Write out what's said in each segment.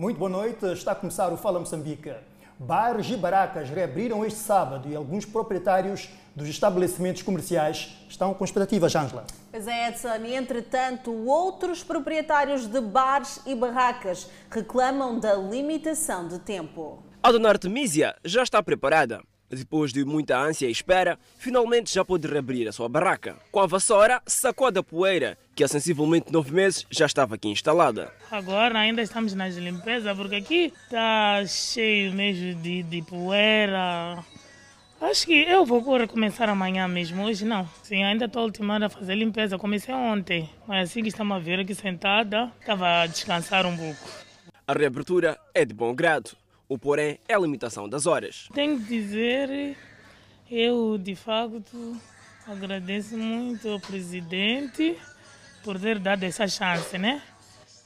Muito boa noite, está a começar o Fala Moçambique. Bares e barracas reabriram este sábado e alguns proprietários dos estabelecimentos comerciais estão com expectativas, Ângela. Pois é, Edson. E, entretanto, outros proprietários de bares e barracas reclamam da limitação de tempo. A dona Artemisia já está preparada. Depois de muita ânsia e espera, finalmente já pôde reabrir a sua barraca. Com a vassoura, sacou da poeira, que há sensivelmente nove meses já estava aqui instalada. Agora ainda estamos nas limpezas, porque aqui está cheio mesmo de, de poeira. Acho que eu vou recomeçar amanhã mesmo, hoje não. Sim, ainda estou ultimando a fazer limpeza. Comecei ontem, mas assim que estamos a ver aqui sentada, estava a descansar um pouco. A reabertura é de bom grado. O porém é a limitação das horas. Tenho que dizer, eu de facto agradeço muito ao presidente por ter dado essa chance, né?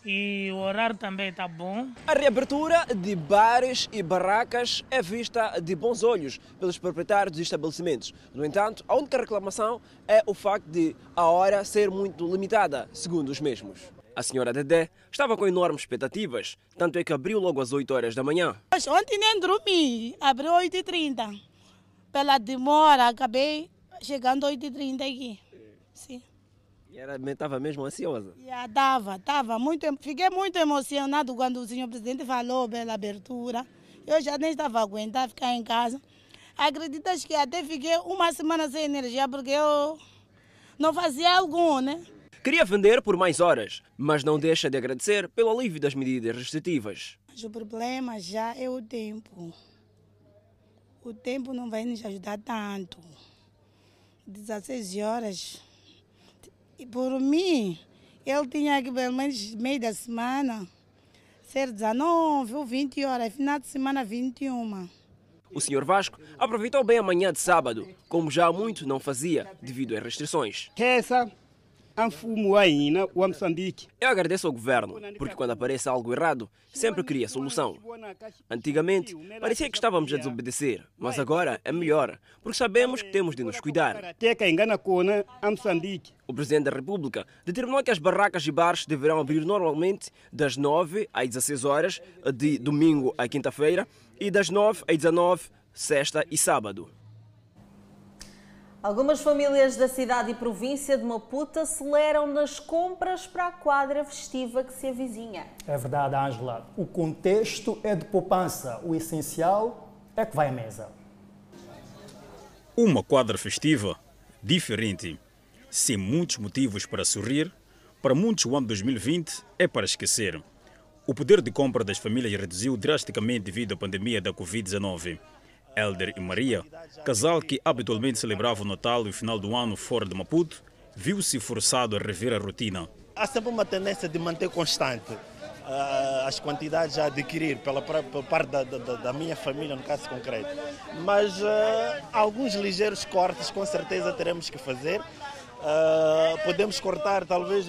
E o horário também está bom. A reabertura de bares e barracas é vista de bons olhos pelos proprietários dos estabelecimentos. No entanto, a única reclamação é o facto de a hora ser muito limitada, segundo os mesmos. A senhora Dedé estava com enormes expectativas, tanto é que abriu logo às 8 horas da manhã. Ontem nem dormi, abriu 8h30. Pela demora, acabei chegando 8h30 aqui. Sim. E ela estava mesmo ansiosa? Já estava, estava muito, fiquei muito emocionado quando o senhor presidente falou pela abertura. Eu já nem estava aguentando ficar em casa. Acreditas que até fiquei uma semana sem energia porque eu não fazia algum, né? Queria vender por mais horas, mas não deixa de agradecer pelo alívio das medidas restritivas. Mas o problema já é o tempo. O tempo não vai nos ajudar tanto. 16 horas. E por mim, eu tinha que pelo menos meio da semana ser 19 ou 20 horas, final de semana 21. O Sr. Vasco aproveitou bem a manhã de sábado, como já há muito não fazia, devido às restrições. Ainda Moçambique. Eu agradeço ao governo, porque quando aparece algo errado, sempre cria solução. Antigamente, parecia que estávamos a desobedecer, mas agora é melhor, porque sabemos que temos de nos cuidar. O Presidente da República determinou que as barracas e bares deverão abrir normalmente das 9 às 16 horas, de domingo à quinta-feira, e das 9 às 19, sexta e sábado. Algumas famílias da cidade e província de Maputo aceleram nas compras para a quadra festiva que se avizinha. É verdade, Ângela. O contexto é de poupança. O essencial é que vai à mesa. Uma quadra festiva diferente, sem muitos motivos para sorrir. Para muitos, o ano 2020 é para esquecer. O poder de compra das famílias reduziu drasticamente devido à pandemia da Covid-19. Elder e Maria, casal que habitualmente celebrava o Natal e o final do ano fora de Maputo, viu-se forçado a rever a rotina. Há sempre uma tendência de manter constante uh, as quantidades a adquirir pela, pela parte da, da, da, minha família, no caso concreto. Mas uh, alguns ligeiros cortes com certeza teremos que fazer. Uh, podemos cortar talvez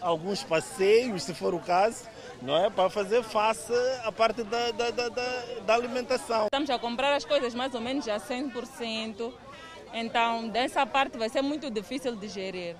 alguns passeios, se for o caso, não é? Para fazer face à parte da, da, da, da, alimentação. Estamos a comprar as coisas mais ou menos a 100%, então dessa parte vai ser muito difícil de gerir,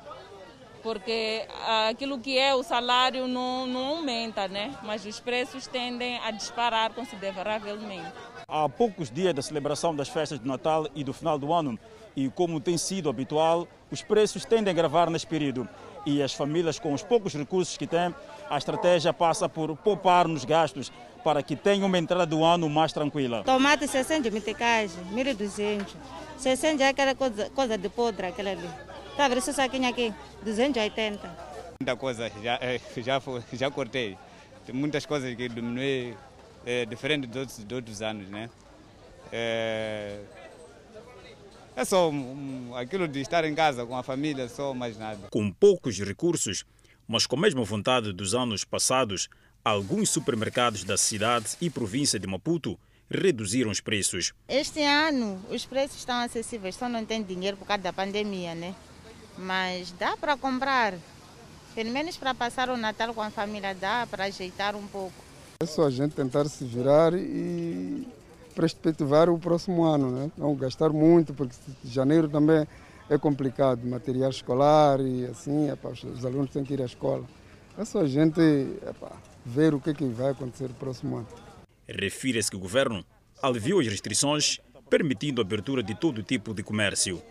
porque aquilo que é o salário não, não aumenta, né? mas os preços tendem a disparar consideravelmente. Há poucos dias da celebração das festas de Natal e do final do ano, e como tem sido habitual, os preços tendem a agravar neste período e as famílias com os poucos recursos que têm, a estratégia passa por poupar nos gastos para que tenham uma entrada do ano mais tranquila. Tomate 60 meticais, 1.200. 60 é aquela coisa, coisa de podre, aquela ali. Está a ver esse saquinho aqui? 280. Muita coisa já, eh, já, já cortei. Tem muitas coisas que diminuí, é, diferente dos outros, dos outros anos, né? É, é só um, aquilo de estar em casa com a família, só mais nada. Com poucos recursos, mas com a mesma vontade dos anos passados, alguns supermercados da cidade e província de Maputo reduziram os preços. Este ano os preços estão acessíveis, só não tem dinheiro por causa da pandemia, né? Mas dá para comprar. Pelo menos para passar o Natal com a família dá para ajeitar um pouco. É só a gente tentar se virar e perspectivar o próximo ano, né? não gastar muito, porque janeiro também é complicado, material escolar e assim, epa, os alunos têm que ir à escola. É só a gente epa, ver o que, é que vai acontecer no próximo ano. Refira-se que o governo aliviou as restrições, permitindo a abertura de todo tipo de comércio.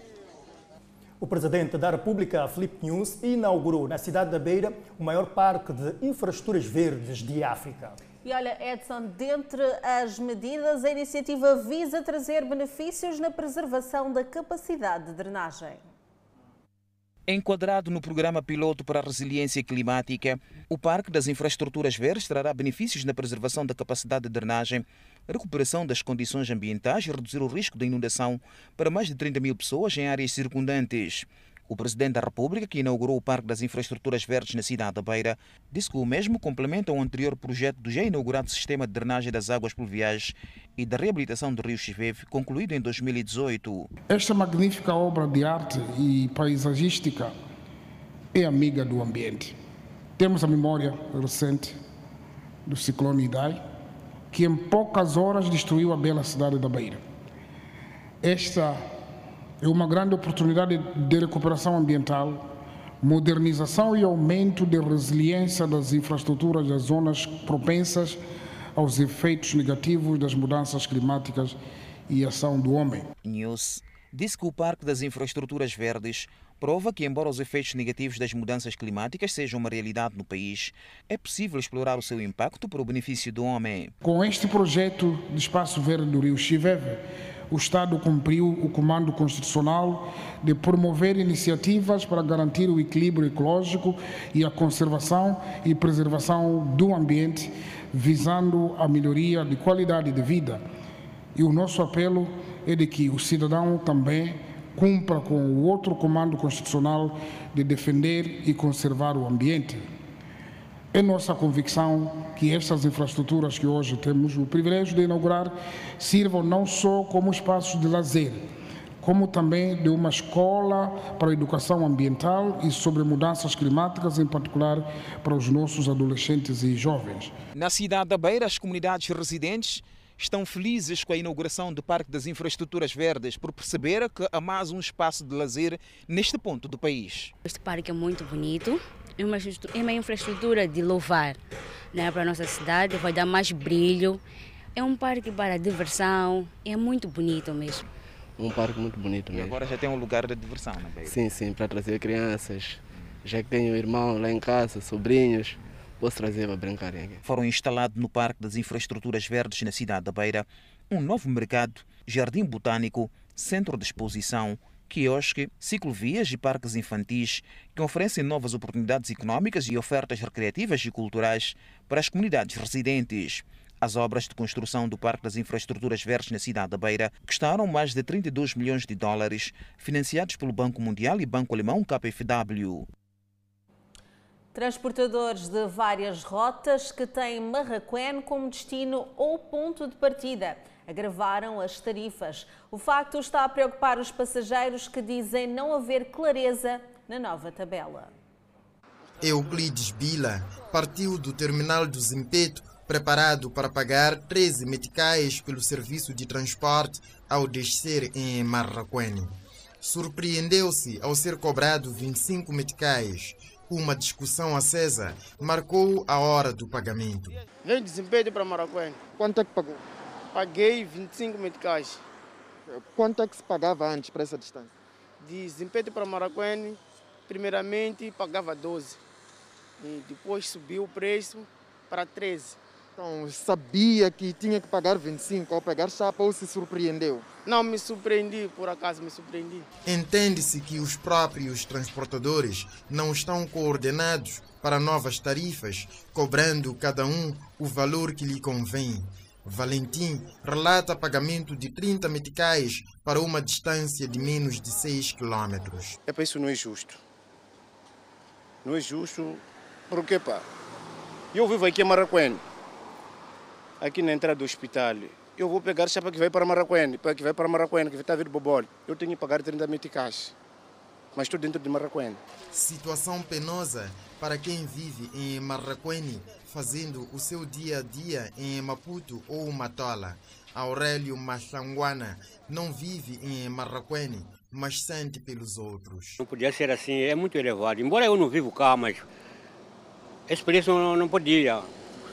O presidente da República, Filipe News, inaugurou na cidade da Beira o maior parque de infraestruturas verdes de África. E olha, Edson, dentre as medidas, a iniciativa visa trazer benefícios na preservação da capacidade de drenagem. Enquadrado no programa piloto para a resiliência climática, o Parque das Infraestruturas Verdes trará benefícios na preservação da capacidade de drenagem, recuperação das condições ambientais e reduzir o risco de inundação para mais de 30 mil pessoas em áreas circundantes. O presidente da República, que inaugurou o Parque das Infraestruturas Verdes na cidade da Beira, disse que o mesmo complementa o anterior projeto do já inaugurado Sistema de Drenagem das Águas Pluviais e da Reabilitação do Rio Chiveve, concluído em 2018. Esta magnífica obra de arte e paisagística é amiga do ambiente. Temos a memória recente do ciclone Idai, que em poucas horas destruiu a bela cidade da Beira. Esta é uma grande oportunidade de recuperação ambiental, modernização e aumento de resiliência das infraestruturas das zonas propensas aos efeitos negativos das mudanças climáticas e ação do homem. News disse que o Parque das Infraestruturas Verdes prova que, embora os efeitos negativos das mudanças climáticas sejam uma realidade no país, é possível explorar o seu impacto para o benefício do homem. Com este projeto de espaço verde do Rio Chiveve, o Estado cumpriu o comando constitucional de promover iniciativas para garantir o equilíbrio ecológico e a conservação e preservação do ambiente, visando a melhoria de qualidade de vida. E o nosso apelo é de que o cidadão também cumpra com o outro comando constitucional de defender e conservar o ambiente. É nossa convicção que estas infraestruturas que hoje temos o privilégio de inaugurar sirvam não só como espaços de lazer, como também de uma escola para a educação ambiental e sobre mudanças climáticas, em particular para os nossos adolescentes e jovens. Na cidade da Beira, as comunidades residentes estão felizes com a inauguração do Parque das Infraestruturas Verdes por perceber que há mais um espaço de lazer neste ponto do país. Este parque é muito bonito, é uma, é uma infraestrutura de louvar né, para a nossa cidade, vai dar mais brilho. É um parque para diversão, é muito bonito mesmo. Um parque muito bonito mesmo. E agora já tem um lugar de diversão, não é? Sim, sim, para trazer crianças. Já que tenho irmão lá em casa, sobrinhos, posso trazer para brincarem aqui. Foram instalados no Parque das Infraestruturas Verdes na cidade da Beira um novo mercado, jardim botânico, centro de exposição, quiosque, ciclovias e parques infantis que oferecem novas oportunidades económicas e ofertas recreativas e culturais para as comunidades residentes. As obras de construção do Parque das Infraestruturas Verdes na cidade da Beira custaram mais de 32 milhões de dólares, financiados pelo Banco Mundial e Banco Alemão KfW. Transportadores de várias rotas que têm Marraquém como destino ou ponto de partida agravaram as tarifas. O facto está a preocupar os passageiros que dizem não haver clareza na nova tabela. Euclides Bila partiu do terminal do Zimpeto preparado para pagar 13 meticais pelo serviço de transporte ao descer em Marraquene. Surpreendeu-se ao ser cobrado 25 meticais. Uma discussão acesa marcou a hora do pagamento. Veio de Zimpeto para Marraquene. Quanto é que pagou? Paguei 25 meticais. Quanto é que se pagava antes para essa distância? De Zimpeto para Maracuene, primeiramente pagava 12. E depois subiu o preço para 13. Então, sabia que tinha que pagar 25 ao pegar chapa ou se surpreendeu? Não, me surpreendi, por acaso me surpreendi. Entende-se que os próprios transportadores não estão coordenados para novas tarifas, cobrando cada um o valor que lhe convém. Valentim relata pagamento de 30 meticais para uma distância de menos de 6 quilômetros. É para isso não é justo. Não é justo porque, pá, eu vivo aqui em Maracuene, aqui na entrada do hospital. Eu vou pegar chapa que vai para Maracuene, para que vai para Maracuene, que está a vir Bobol. Eu tenho que pagar 30 meticais, mas estou dentro de Maracuene. Situação penosa para quem vive em Marraquene, fazendo o seu dia a dia em Maputo ou Matola. Aurélio Machanguana não vive em Marraquene, mas sente pelos outros. Não podia ser assim, é muito elevado. Embora eu não vivo cá, mas esse preço não, não podia.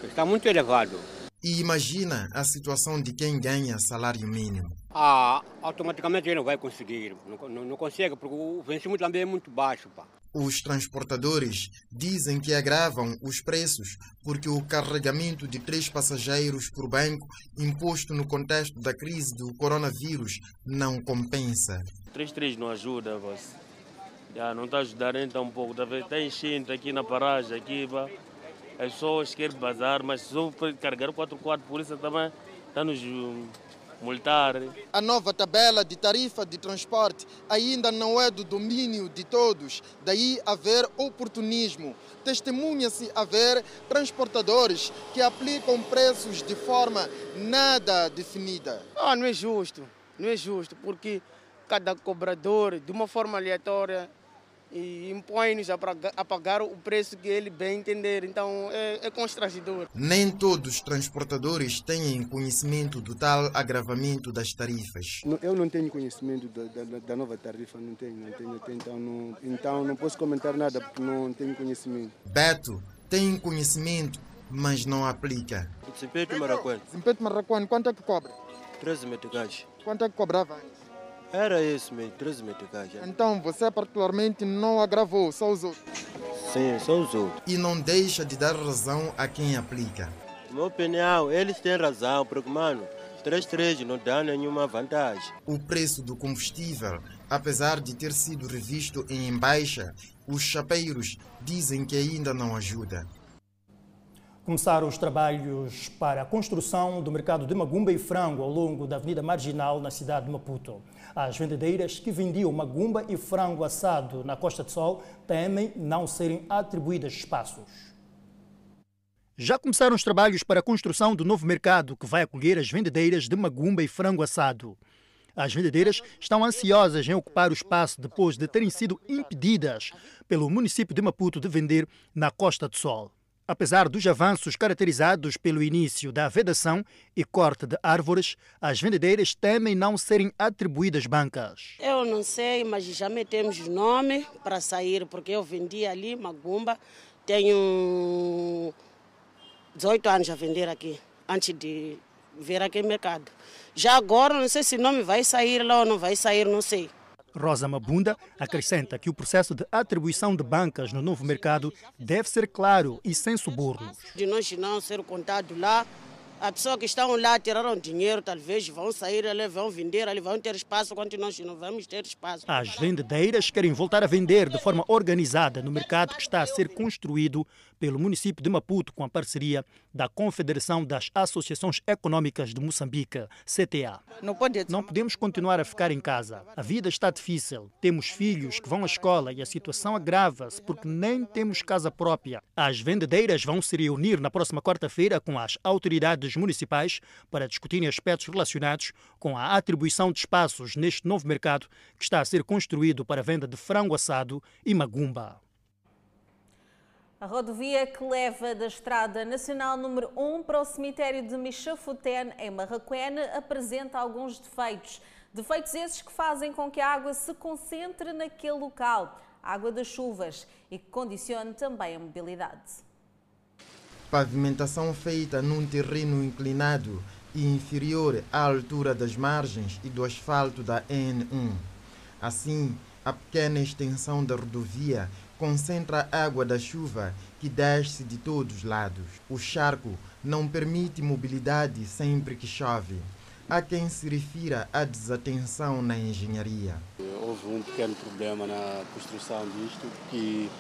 está muito elevado. E imagina a situação de quem ganha salário mínimo. Ah, automaticamente ele não vai conseguir. Não, não, não consegue, porque o vencimento também é muito baixo. Pá. Os transportadores dizem que agravam os preços porque o carregamento de três passageiros por banco, imposto no contexto da crise do coronavírus, não compensa. 3-3 não ajuda, mas já não está ajudando então um pouco. Está enchendo aqui na paragem, aqui, pá. as pessoas querem bazar, mas se eu carregar 4x4, por isso também está nos multar. A nova tabela de tarifa de transporte ainda não é do domínio de todos, daí haver oportunismo. Testemunha-se haver transportadores que aplicam preços de forma nada definida. Ah, não é justo, não é justo, porque cada cobrador, de uma forma aleatória, e impõe-nos a pagar o preço que ele bem entender. Então é, é constrangedor. Nem todos os transportadores têm conhecimento do tal agravamento das tarifas. Eu não tenho conhecimento da, da, da nova tarifa, não tenho, não tenho, não tenho então, não, então não posso comentar nada porque não tenho conhecimento. Beto tem conhecimento, mas não aplica. Zimpeto Maracuano. Zimpeto Maracuano, quanto é que cobra? 13 meticais. Quanto é que cobrava antes? Era isso mesmo, 13 meticais. Então você particularmente não agravou, só os outros? Sim, só os outros. E não deixa de dar razão a quem aplica. Na minha opinião, eles têm razão, porque, mano, 3-3 não dá nenhuma vantagem. O preço do combustível, apesar de ter sido revisto em baixa, os chapeiros dizem que ainda não ajuda. Começaram os trabalhos para a construção do mercado de Magumba e Frango ao longo da Avenida Marginal, na cidade de Maputo. As vendedeiras que vendiam magumba e frango assado na Costa do Sol temem não serem atribuídas espaços. Já começaram os trabalhos para a construção do novo mercado que vai acolher as vendedeiras de magumba e frango assado. As vendedeiras estão ansiosas em ocupar o espaço depois de terem sido impedidas pelo município de Maputo de vender na Costa do Sol. Apesar dos avanços caracterizados pelo início da vedação e corte de árvores, as vendedeiras temem não serem atribuídas bancas. Eu não sei, mas já metemos nome para sair, porque eu vendi ali Magumba, tenho 18 anos a vender aqui, antes de vir aqui no mercado. Já agora, não sei se o nome vai sair lá ou não vai sair, não sei. Rosa Mabunda acrescenta que o processo de atribuição de bancas no novo mercado deve ser claro e sem subornos. De nós não ser contado lá, a pessoa que estão lá tiraram dinheiro, talvez vão sair ali, vão vender ali, vão ter espaço, enquanto nós não vamos ter espaço. As vendedeiras querem voltar a vender de forma organizada no mercado que está a ser construído pelo município de Maputo com a parceria da Confederação das Associações Econômicas de Moçambique, CTA. Não, pode... Não podemos continuar a ficar em casa. A vida está difícil. Temos filhos que vão à escola e a situação agrava-se porque nem temos casa própria. As vendedeiras vão se reunir na próxima quarta-feira com as autoridades municipais para discutirem aspectos relacionados com a atribuição de espaços neste novo mercado que está a ser construído para a venda de frango assado e magumba. A rodovia que leva da Estrada Nacional número 1 para o cemitério de Michafuten, em Marraquene, apresenta alguns defeitos. Defeitos esses que fazem com que a água se concentre naquele local, água das chuvas, e que condicione também a mobilidade. Pavimentação feita num terreno inclinado e inferior à altura das margens e do asfalto da N1. Assim, a pequena extensão da rodovia concentra a água da chuva que desce de todos os lados. O charco não permite mobilidade sempre que chove. Há quem se refira à desatenção na engenharia. Houve um pequeno problema na construção disto, que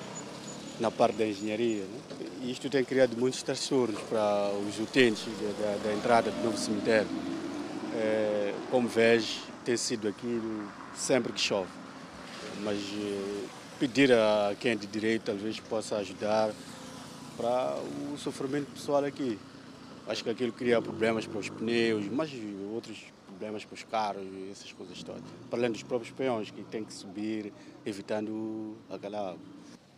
na parte da engenharia. Né? Isto tem criado muitos transtornos para os utentes da, da entrada do novo cemitério. É, como vês, tem sido aquilo sempre que chove. Mas pedir a quem é de direito talvez possa ajudar para o sofrimento pessoal aqui. Acho que aquilo cria problemas para os pneus, mas outros problemas para os carros e essas coisas todas. Para além dos próprios peões que têm que subir, evitando aquela água.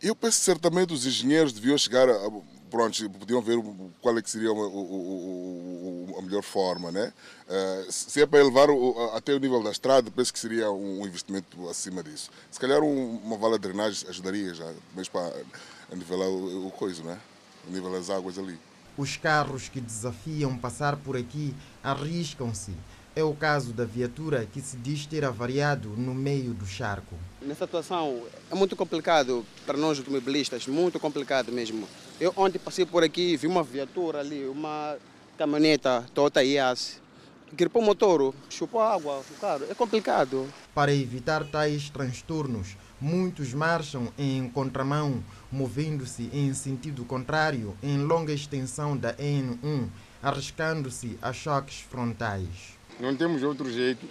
Eu penso certamente os engenheiros deviam chegar a, pronto, podiam ver qual é que seria a, a melhor forma, né? Uh, se é para elevar o, até o nível da estrada, penso que seria um investimento acima disso. Se calhar um, uma vala de drenagem ajudaria já, mesmo para nivelar o, o coisa, né? O nível das águas ali. Os carros que desafiam passar por aqui arriscam-se. É o caso da viatura que se diz ter avariado no meio do charco. Nessa situação é muito complicado para nós automobilistas, muito complicado mesmo. Eu ontem passei por aqui vi uma viatura ali, uma caminhoneta Toyota Yaris. Gripou o motor, chupou água, o carro. É complicado. Para evitar tais transtornos, muitos marcham em contramão, movendo-se em sentido contrário em longa extensão da N1, arriscando-se a choques frontais. Não temos outro jeito.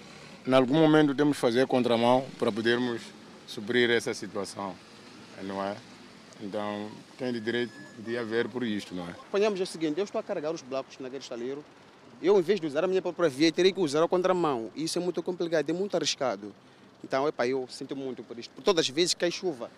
Em algum momento temos que fazer contramão para podermos suprir essa situação, não é? Então, tem de direito de haver por isto, não é? Apanhamos o seguinte, eu estou a carregar os blocos naquele estaleiro, eu, em vez de usar a minha própria via, teria que usar a contramão. Isso é muito complicado, é muito arriscado. Então, epa, eu sinto muito por isto. Por todas as vezes que cai chuva,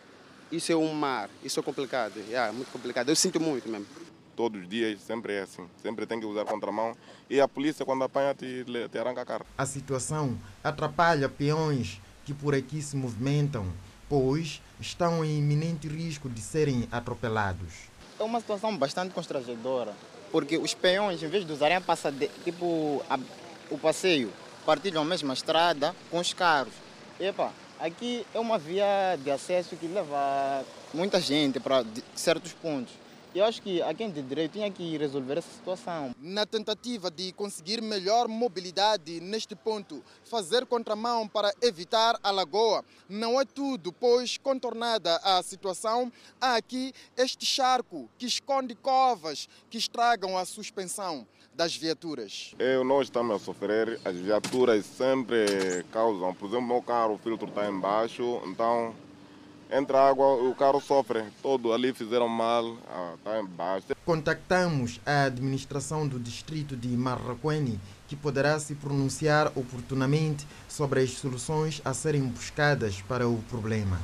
isso é um mar, isso é complicado, é muito complicado. Eu sinto muito mesmo. Todos os dias sempre é assim, sempre tem que usar contramão e a polícia quando apanha te, te arranca a cara. A situação atrapalha peões que por aqui se movimentam, pois estão em iminente risco de serem atropelados. É uma situação bastante constrangedora, porque os peões, em vez de usarem a passade... tipo a... o passeio, partilham a mesma estrada com os carros. Epa, aqui é uma via de acesso que leva muita gente para certos pontos. Eu acho que a quem de direito tinha que resolver essa situação. Na tentativa de conseguir melhor mobilidade neste ponto, fazer contramão para evitar a lagoa não é tudo, pois contornada a situação, há aqui este charco que esconde covas que estragam a suspensão das viaturas. Eu, nós estamos a sofrer, as viaturas sempre causam, por exemplo, meu carro, o filtro está embaixo, então entra água, o carro sofre. Todo ali fizeram mal, está embaixo. Contactamos a administração do distrito de Marraquene, que poderá se pronunciar oportunamente sobre as soluções a serem buscadas para o problema.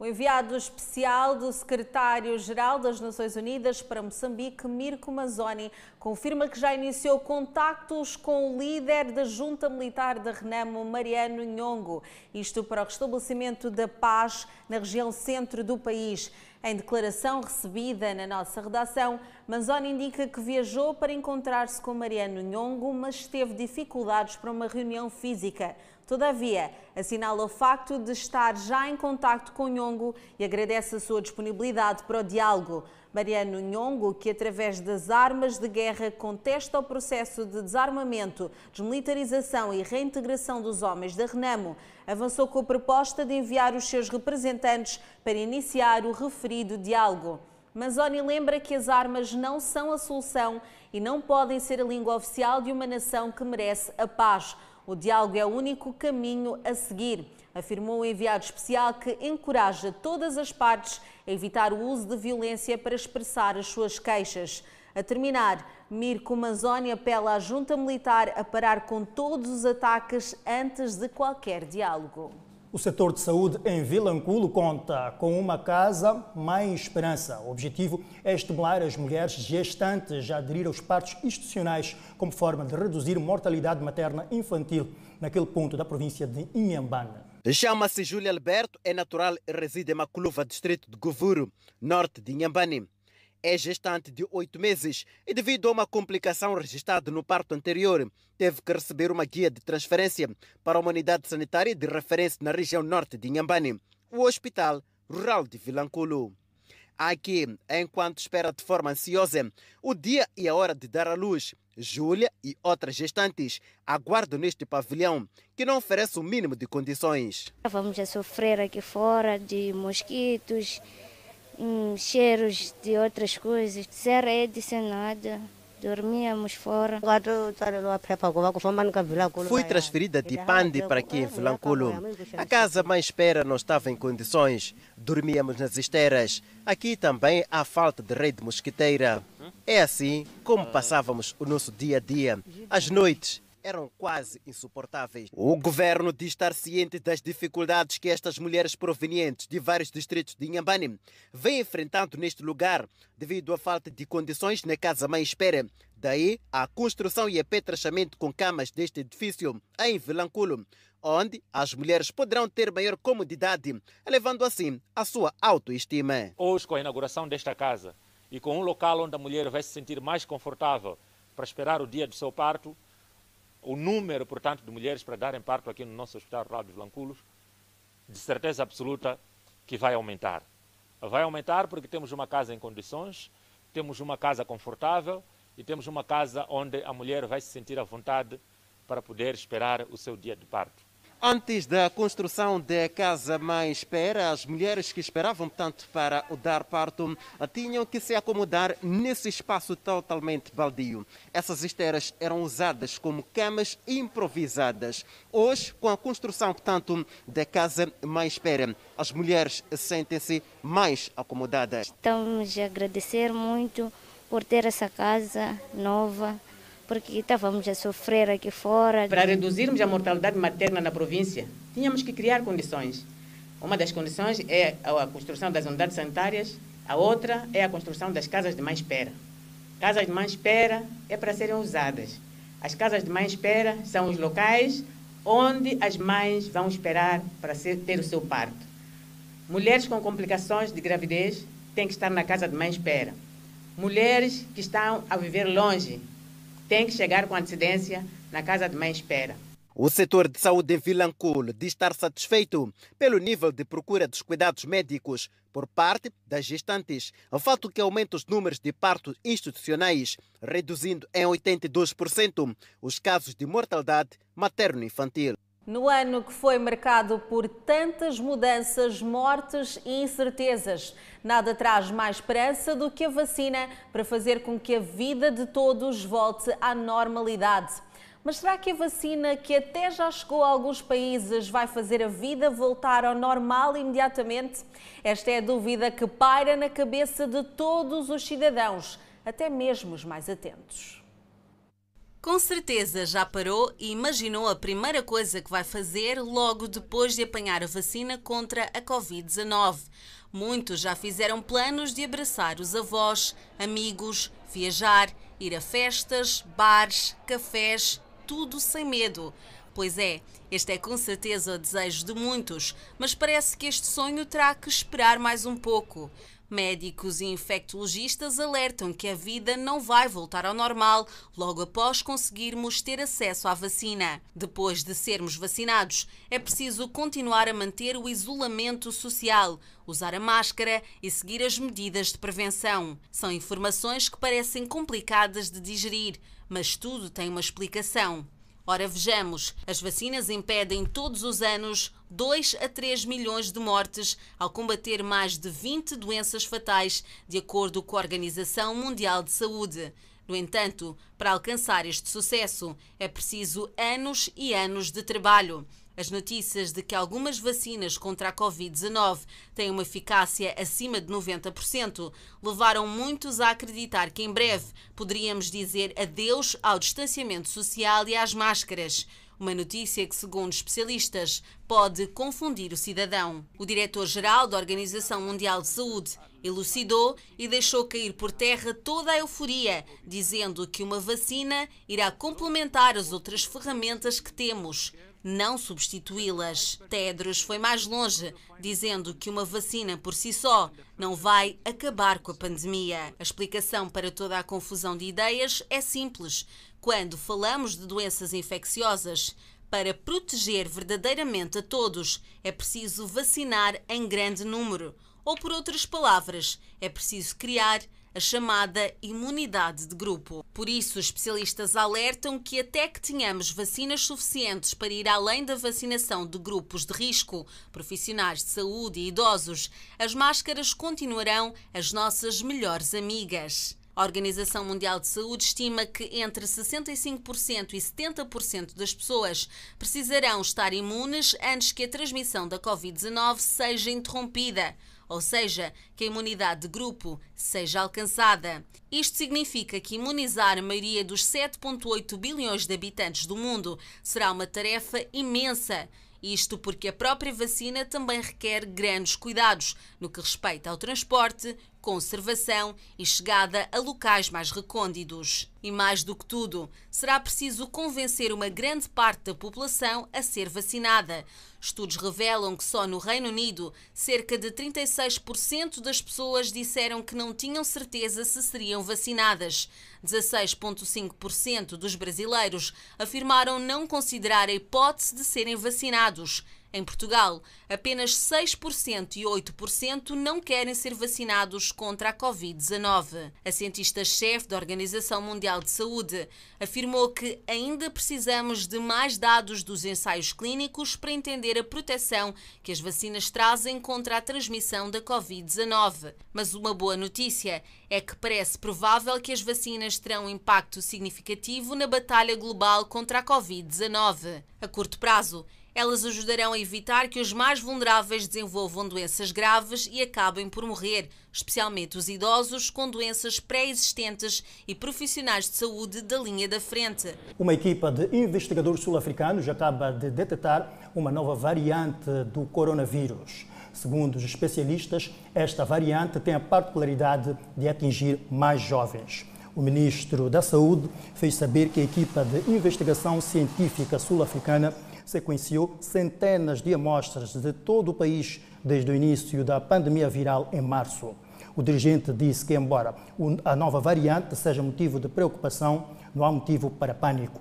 O enviado especial do secretário-geral das Nações Unidas para Moçambique, Mirko Mazzoni, confirma que já iniciou contactos com o líder da junta militar da Renamo, Mariano Nhongo, isto para o restabelecimento da paz na região centro do país. Em declaração recebida na nossa redação, Manzoni indica que viajou para encontrar-se com Mariano Nhongo, mas teve dificuldades para uma reunião física. Todavia, assinala o facto de estar já em contacto com Nhongo e agradece a sua disponibilidade para o diálogo. Mariano Nhongo, que através das armas de guerra contesta o processo de desarmamento, desmilitarização e reintegração dos homens da Renamo, avançou com a proposta de enviar os seus representantes para iniciar o referido diálogo. Manzoni lembra que as armas não são a solução e não podem ser a língua oficial de uma nação que merece a paz. O diálogo é o único caminho a seguir, afirmou o enviado especial que encoraja todas as partes a evitar o uso de violência para expressar as suas queixas. A terminar, Mirko Manzoni apela à junta militar a parar com todos os ataques antes de qualquer diálogo. O setor de saúde em Vilanculo conta com uma casa Mãe Esperança. O objetivo é estimular as mulheres gestantes a aderir aos partos institucionais como forma de reduzir mortalidade materna infantil naquele ponto da província de Inhambane. Chama-se Júlia Alberto, é natural e reside em Maculuva, distrito de Govuro, norte de Inhambane é gestante de oito meses e, devido a uma complicação registrada no parto anterior, teve que receber uma guia de transferência para uma unidade sanitária de referência na região norte de Inhambane, o Hospital Rural de Vilanculo. Aqui, enquanto espera de forma ansiosa o dia e a hora de dar à luz, Júlia e outras gestantes aguardam neste pavilhão que não oferece o mínimo de condições. Vamos a sofrer aqui fora de mosquitos, hum, cheiros de outras coisas. Sem rede, sem nada. Dormíamos fora. Fui transferida de Pandi para aqui em Vilanculo. A casa mais espera não estava em condições. Dormíamos nas esteiras. Aqui também há falta de rede mosquiteira. É assim como passávamos o nosso dia a dia. Às noites, eram quase insuportáveis. O governo diz estar ciente das dificuldades que estas mulheres provenientes de vários distritos de Inhambane vêm enfrentando neste lugar devido à falta de condições na casa mãe espera. Daí a construção e apetrechamento com camas deste edifício em Vilanculo, onde as mulheres poderão ter maior comodidade, elevando assim a sua autoestima. Hoje, com a inauguração desta casa, e com um local onde a mulher vai se sentir mais confortável para esperar o dia do seu parto, o número, portanto, de mulheres para darem parto aqui no nosso Hospital Rural dos Lanculos, de certeza absoluta que vai aumentar. Vai aumentar porque temos uma casa em condições, temos uma casa confortável e temos uma casa onde a mulher vai se sentir à vontade para poder esperar o seu dia de parto. Antes da construção da Casa Mãe Espera, as mulheres que esperavam tanto para o dar parto tinham que se acomodar nesse espaço totalmente baldio. Essas esteiras eram usadas como camas improvisadas. Hoje, com a construção, portanto, da Casa Mãe Espera, as mulheres sentem-se mais acomodadas. Estamos a agradecer muito por ter essa casa nova porque estávamos a sofrer aqui fora. Para reduzirmos a mortalidade materna na província, tínhamos que criar condições. Uma das condições é a construção das unidades sanitárias, a outra é a construção das casas de mãe-espera. Casas de mãe-espera é para serem usadas. As casas de mãe-espera são os locais onde as mães vão esperar para ter o seu parto. Mulheres com complicações de gravidez têm que estar na casa de mãe-espera. Mulheres que estão a viver longe tem que chegar com antecedência na casa de mãe espera. O setor de saúde em Vilanculo diz estar satisfeito pelo nível de procura dos cuidados médicos por parte das gestantes, o fato que aumenta os números de partos institucionais, reduzindo em 82% os casos de mortalidade materno-infantil. No ano que foi marcado por tantas mudanças, mortes e incertezas, nada traz mais esperança do que a vacina para fazer com que a vida de todos volte à normalidade. Mas será que a vacina, que até já chegou a alguns países, vai fazer a vida voltar ao normal imediatamente? Esta é a dúvida que paira na cabeça de todos os cidadãos, até mesmo os mais atentos. Com certeza já parou e imaginou a primeira coisa que vai fazer logo depois de apanhar a vacina contra a Covid-19. Muitos já fizeram planos de abraçar os avós, amigos, viajar, ir a festas, bares, cafés, tudo sem medo. Pois é, este é com certeza o desejo de muitos, mas parece que este sonho terá que esperar mais um pouco. Médicos e infectologistas alertam que a vida não vai voltar ao normal logo após conseguirmos ter acesso à vacina. Depois de sermos vacinados, é preciso continuar a manter o isolamento social, usar a máscara e seguir as medidas de prevenção. São informações que parecem complicadas de digerir, mas tudo tem uma explicação. Ora, vejamos, as vacinas impedem todos os anos 2 a 3 milhões de mortes ao combater mais de 20 doenças fatais, de acordo com a Organização Mundial de Saúde. No entanto, para alcançar este sucesso, é preciso anos e anos de trabalho. As notícias de que algumas vacinas contra a Covid-19 têm uma eficácia acima de 90% levaram muitos a acreditar que em breve poderíamos dizer adeus ao distanciamento social e às máscaras. Uma notícia que, segundo especialistas, pode confundir o cidadão. O diretor-geral da Organização Mundial de Saúde elucidou e deixou cair por terra toda a euforia, dizendo que uma vacina irá complementar as outras ferramentas que temos não substituí-las. Tedros foi mais longe, dizendo que uma vacina por si só não vai acabar com a pandemia. A explicação para toda a confusão de ideias é simples. Quando falamos de doenças infecciosas, para proteger verdadeiramente a todos, é preciso vacinar em grande número. Ou, por outras palavras, é preciso criar a chamada imunidade de grupo. Por isso, especialistas alertam que até que tenhamos vacinas suficientes para ir além da vacinação de grupos de risco, profissionais de saúde e idosos, as máscaras continuarão as nossas melhores amigas. A Organização Mundial de Saúde estima que entre 65% e 70% das pessoas precisarão estar imunes antes que a transmissão da Covid-19 seja interrompida ou seja, que a imunidade de grupo seja alcançada. Isto significa que imunizar a maioria dos 7,8 bilhões de habitantes do mundo será uma tarefa imensa. Isto porque a própria vacina também requer grandes cuidados no que respeita ao transporte, conservação e chegada a locais mais recônditos. E mais do que tudo, será preciso convencer uma grande parte da população a ser vacinada. Estudos revelam que só no Reino Unido, cerca de 36% das pessoas disseram que não tinham certeza se seriam vacinadas. 16,5% dos brasileiros afirmaram não considerar a hipótese de serem vacinados. Em Portugal, apenas 6% e 8% não querem ser vacinados contra a Covid-19. A cientista-chefe da Organização Mundial de Saúde afirmou que ainda precisamos de mais dados dos ensaios clínicos para entender a proteção que as vacinas trazem contra a transmissão da Covid-19. Mas uma boa notícia é que parece provável que as vacinas terão um impacto significativo na batalha global contra a Covid-19. A curto prazo, elas ajudarão a evitar que os mais vulneráveis desenvolvam doenças graves e acabem por morrer, especialmente os idosos com doenças pré-existentes e profissionais de saúde da linha da frente. Uma equipa de investigadores sul-africanos acaba de detectar uma nova variante do coronavírus. Segundo os especialistas, esta variante tem a particularidade de atingir mais jovens. O ministro da Saúde fez saber que a equipa de investigação científica sul-africana sequenciou centenas de amostras de todo o país desde o início da pandemia viral em março. O dirigente disse que, embora a nova variante seja motivo de preocupação, não há motivo para pânico.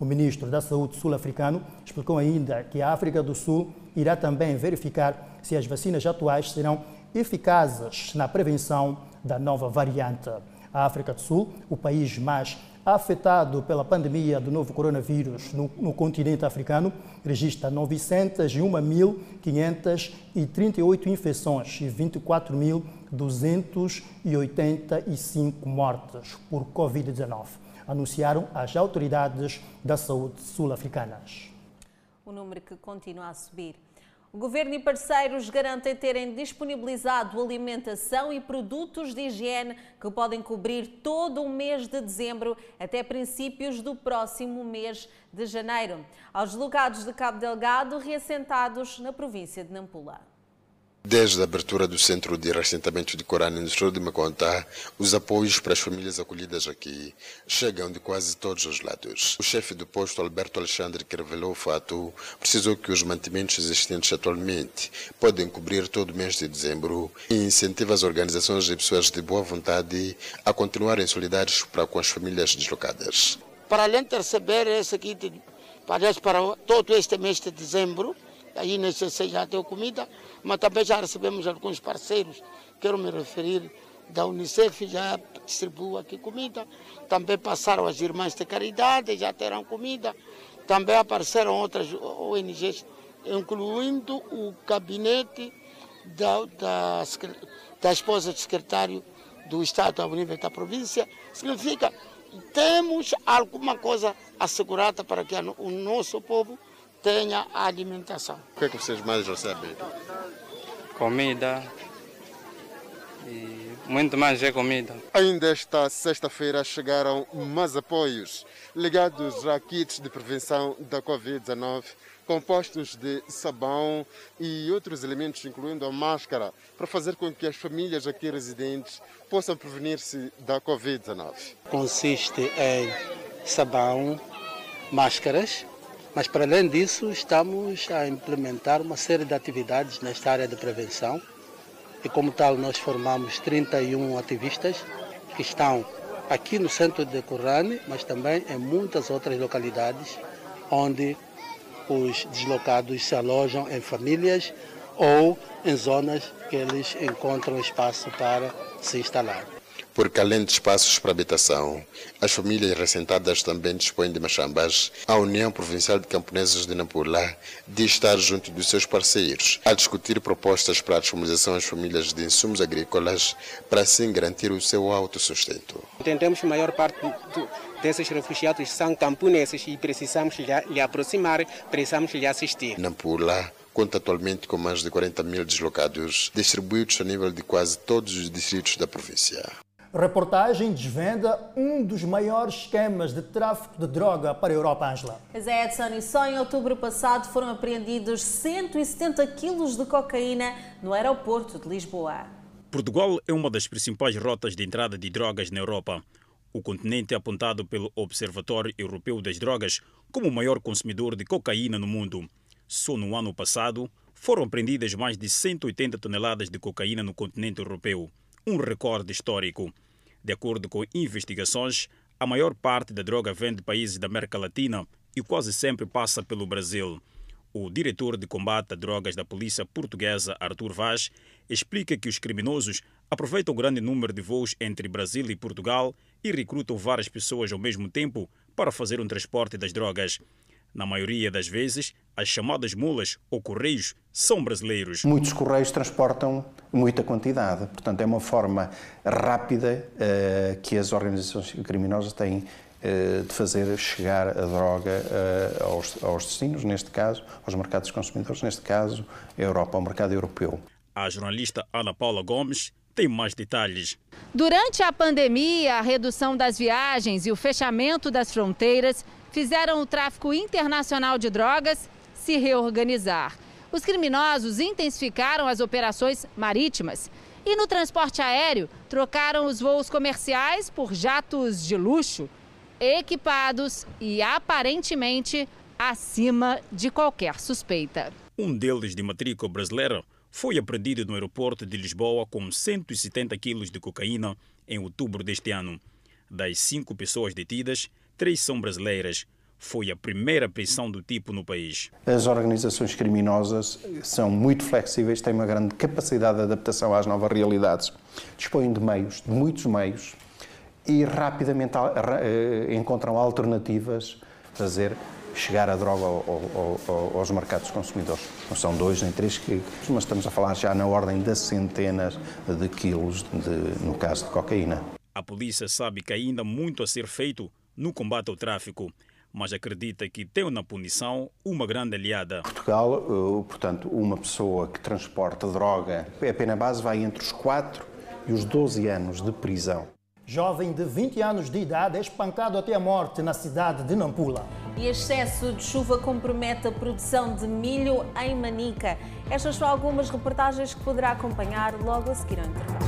O ministro da Saúde sul-africano explicou ainda que a África do Sul irá também verificar se as vacinas atuais serão eficazes na prevenção da nova variante. A África do Sul, o país mais afetado pela pandemia do novo coronavírus no, no continente africano, registra 901.538 infecções e 24.285 mortes por Covid-19, anunciaram as autoridades da saúde sul-africanas. O número que continua a subir. O governo e parceiros garantem terem disponibilizado alimentação e produtos de higiene que podem cobrir todo o mês de dezembro até princípios do próximo mês de janeiro, aos deslocados de Cabo Delgado reassentados na província de Nampula. Desde a abertura do Centro de Reassentamento de Corânia no Estado de Maconta, os apoios para as famílias acolhidas aqui chegam de quase todos os lados. O chefe do posto, Alberto Alexandre, que revelou o fato, precisou que os mantimentos existentes atualmente podem cobrir todo o mês de dezembro e incentiva as organizações e pessoas de boa vontade a continuarem solidários para com as famílias deslocadas. Para além de receber esse aqui, para todo este mês de dezembro, aí já tem comida, mas também já recebemos alguns parceiros, quero me referir da Unicef, já distribuiu aqui comida, também passaram as irmãs de caridade, já terão comida, também apareceram outras ONGs, incluindo o gabinete da, da, da esposa do secretário do Estado ao nível da província, significa temos alguma coisa assegurada para que o nosso povo tenha a alimentação. O que é que vocês mais recebem? Comida e muito mais é comida. Ainda esta sexta-feira chegaram mais apoios ligados a kits de prevenção da Covid-19, compostos de sabão e outros elementos, incluindo a máscara, para fazer com que as famílias aqui residentes possam prevenir-se da Covid-19. Consiste em sabão, máscaras, mas, para além disso, estamos a implementar uma série de atividades nesta área de prevenção. E, como tal, nós formamos 31 ativistas que estão aqui no centro de Currane, mas também em muitas outras localidades onde os deslocados se alojam em famílias ou em zonas que eles encontram espaço para se instalar porque além de espaços para habitação, as famílias ressentadas também dispõem de machambas. A União Provincial de Camponeses de Nampula diz estar junto dos seus parceiros a discutir propostas para a disponibilização às famílias de insumos agrícolas para assim garantir o seu autossustento. Entendemos que a maior parte desses refugiados são camponeses e precisamos lhe aproximar, precisamos lhe assistir. Nampula conta atualmente com mais de 40 mil deslocados, distribuídos a nível de quase todos os distritos da província. Reportagem desvenda um dos maiores esquemas de tráfico de droga para a Europa, Angela. Zé Edson, e só em outubro passado foram apreendidos 170 quilos de cocaína no aeroporto de Lisboa. Portugal é uma das principais rotas de entrada de drogas na Europa. O continente é apontado pelo Observatório Europeu das Drogas como o maior consumidor de cocaína no mundo. Só no ano passado foram apreendidas mais de 180 toneladas de cocaína no continente europeu, um recorde histórico. De acordo com investigações, a maior parte da droga vem de países da América Latina e quase sempre passa pelo Brasil. O diretor de combate a drogas da polícia portuguesa, Arthur Vaz, explica que os criminosos aproveitam o grande número de voos entre Brasil e Portugal e recrutam várias pessoas ao mesmo tempo para fazer um transporte das drogas. Na maioria das vezes, as chamadas mulas ou correios são brasileiros. Muitos correios transportam muita quantidade, portanto, é uma forma rápida uh, que as organizações criminosas têm uh, de fazer chegar a droga uh, aos, aos destinos, neste caso, aos mercados consumidores, neste caso, a Europa, ao mercado europeu. A jornalista Ana Paula Gomes tem mais detalhes. Durante a pandemia, a redução das viagens e o fechamento das fronteiras fizeram o tráfico internacional de drogas se reorganizar. Os criminosos intensificaram as operações marítimas e no transporte aéreo trocaram os voos comerciais por jatos de luxo, equipados e aparentemente acima de qualquer suspeita. Um deles de matrícula brasileira foi apreendido no aeroporto de Lisboa com 170 quilos de cocaína em outubro deste ano. Das cinco pessoas detidas, três são brasileiras. Foi a primeira prisão do tipo no país. As organizações criminosas são muito flexíveis, têm uma grande capacidade de adaptação às novas realidades, dispõem de meios, de muitos meios, e rapidamente eh, encontram alternativas a fazer chegar a droga ao, ao, aos mercados consumidores. Não são dois nem três quilos, mas estamos a falar já na ordem das centenas de quilos, de, no caso de cocaína. A polícia sabe que ainda há muito a ser feito no combate ao tráfico, mas acredita que tem na punição uma grande aliada. Portugal, eh, portanto, uma pessoa que transporta droga, a pena base vai entre os 4 e os 12 anos de prisão. Jovem de 20 anos de idade é espancado até a morte na cidade de Nampula. E excesso de chuva compromete a produção de milho em Manica. Estas são algumas reportagens que poderá acompanhar logo a seguir ao intervalo.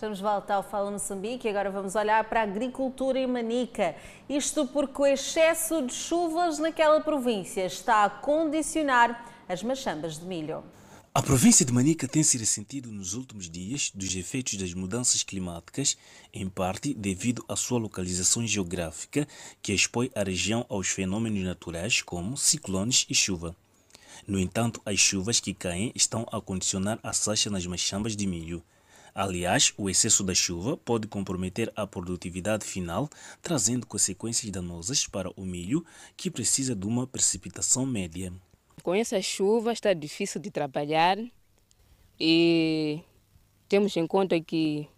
Estamos de volta ao Fala Moçambique e agora vamos olhar para a agricultura em Manica. Isto porque o excesso de chuvas naquela província está a condicionar as machambas de milho. A província de Manica tem se ressentido nos últimos dias dos efeitos das mudanças climáticas, em parte devido à sua localização geográfica, que expõe a região aos fenômenos naturais como ciclones e chuva. No entanto, as chuvas que caem estão a condicionar a sacha nas machambas de milho. Aliás, o excesso da chuva pode comprometer a produtividade final, trazendo consequências danosas para o milho, que precisa de uma precipitação média. Com essa chuva está difícil de trabalhar e temos em conta que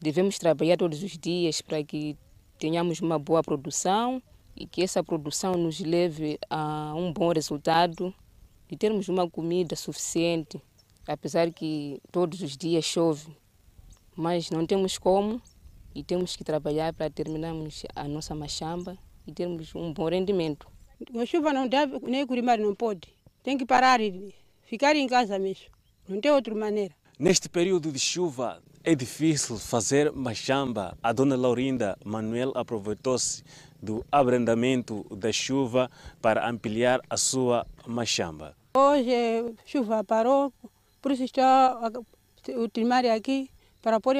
devemos trabalhar todos os dias para que tenhamos uma boa produção e que essa produção nos leve a um bom resultado e termos uma comida suficiente, apesar que todos os dias chove mas não temos como e temos que trabalhar para terminarmos a nossa machamba e termos um bom rendimento. A chuva não deve, nem curimar não pode. Tem que parar e ficar em casa mesmo. Não tem outra maneira. Neste período de chuva é difícil fazer machamba. A dona Laurinda Manuel aproveitou-se do abrandamento da chuva para ampliar a sua machamba. Hoje a chuva parou, por isso está o primário aqui para pôr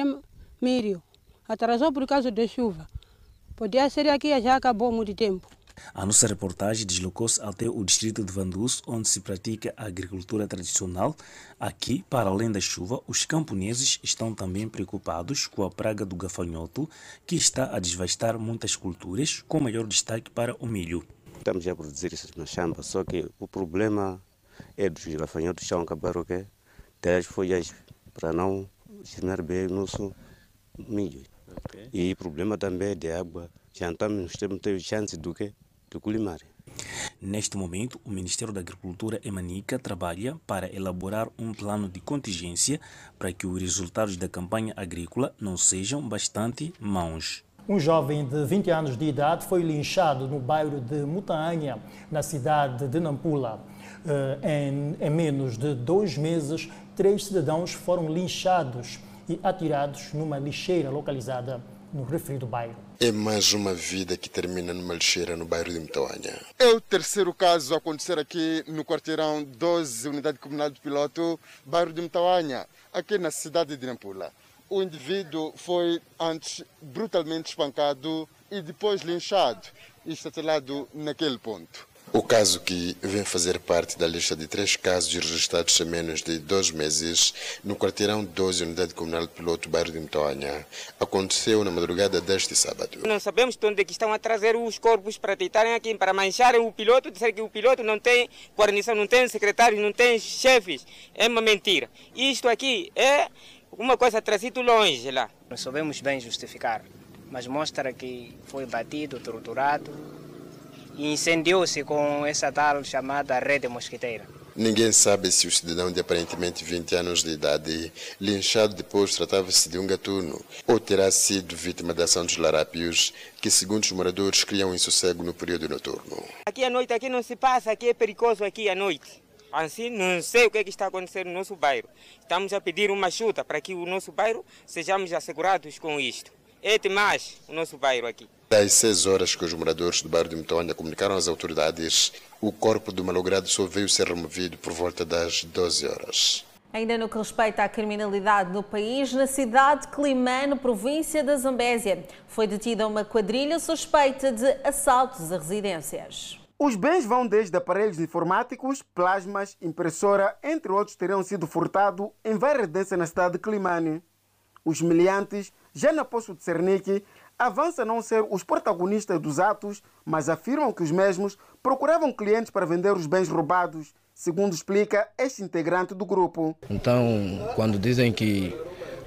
milho. Atrasou por causa da chuva. Podia ser aqui, já acabou muito tempo. A nossa reportagem deslocou-se até o distrito de Vandus, onde se pratica a agricultura tradicional. Aqui, para além da chuva, os camponeses estão também preocupados com a praga do gafanhoto, que está a desvastar muitas culturas, com maior destaque para o milho. Estamos a produzir essas machambas, só que o problema é dos gafanhotos estão a acabar o quê? Das folhas para não germinar bem o nosso milho. Okay. E o problema também é de água. Já estamos temos chance do que? De colimar. Neste momento, o Ministério da Agricultura e Manica trabalha para elaborar um plano de contingência para que os resultados da campanha agrícola não sejam bastante maus. Um jovem de 20 anos de idade foi linchado no bairro de Mutanha, na cidade de Nampula. Em, em menos de dois meses, três cidadãos foram linchados e atirados numa lixeira localizada no referido bairro. É mais uma vida que termina numa lixeira no bairro de Mtauanha. É o terceiro caso a acontecer aqui no quarteirão 12, Unidade Comunal de Piloto, bairro de Mtauanha, aqui na cidade de Nampula. O indivíduo foi antes brutalmente espancado e depois linchado e estatelado naquele ponto. O caso que vem fazer parte da lista de três casos registrados há menos de dois meses no quarteirão 12, Unidade Comunal de Piloto, bairro de Mtoanha, aconteceu na madrugada deste sábado. Não sabemos de onde é que estão a trazer os corpos para deitarem aqui, para mancharem o piloto, dizer que o piloto não tem guarnição, não tem secretários, não tem chefes. É uma mentira. Isto aqui é uma coisa trazido longe lá. Não sabemos bem justificar, mas mostra que foi batido, torturado e incendiou-se com essa tal chamada rede mosquiteira. Ninguém sabe se o cidadão de aparentemente 20 anos de idade, linchado depois, tratava-se de um gatuno ou terá sido vítima da ação dos larápios, que, segundo os moradores, criam insossego no período noturno. Aqui à noite, aqui não se passa, aqui é perigoso aqui à noite. Assim, não sei o que, é que está acontecendo no nosso bairro. Estamos a pedir uma ajuda para que o nosso bairro sejamos assegurados com isto. É demais o nosso bairro aqui. Das seis horas que os moradores do bairro de Mtonha comunicaram às autoridades, o corpo do malogrado só veio ser removido por volta das 12 horas. Ainda no que respeita à criminalidade no país, na cidade de Climano, província da Zambésia, foi detida uma quadrilha suspeita de assaltos a residências. Os bens vão desde aparelhos informáticos, plasmas, impressora, entre outros, terão sido furtados em várias residências na cidade de Climane. Os miliantes já na Poço de Cernique, avança não ser os protagonistas dos atos, mas afirmam que os mesmos procuravam clientes para vender os bens roubados, segundo explica este integrante do grupo. Então, quando dizem que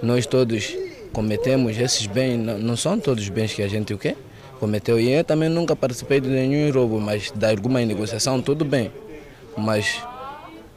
nós todos cometemos esses bens, não são todos os bens que a gente o quê? cometeu. E eu também nunca participei de nenhum roubo, mas de alguma negociação, tudo bem. Mas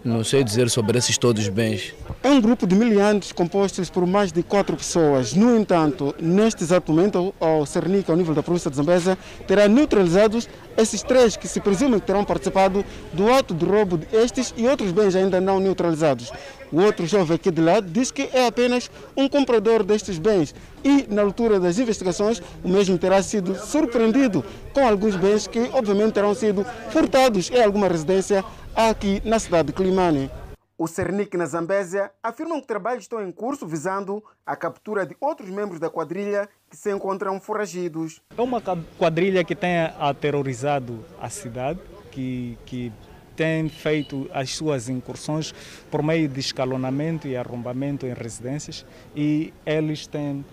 não sei dizer sobre esses todos os bens. É um grupo de miliantes compostos por mais de quatro pessoas. No entanto, neste exato momento, o Cernica, ao nível da província de Zambesa, terá neutralizados esses três que se presume que terão participado do ato de roubo destes e outros bens ainda não neutralizados. O outro jovem aqui de lado diz que é apenas um comprador destes bens e, na altura das investigações, o mesmo terá sido surpreendido com alguns bens que, obviamente, terão sido furtados em alguma residência aqui na cidade de Climane. O Cernic na Zambésia afirmam que trabalhos estão em curso visando a captura de outros membros da quadrilha que se encontram foragidos. É uma quadrilha que tem aterrorizado a cidade, que, que tem feito as suas incursões por meio de escalonamento e arrombamento em residências e eles têm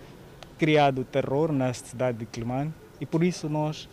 criado terror na cidade de Climane e por isso nós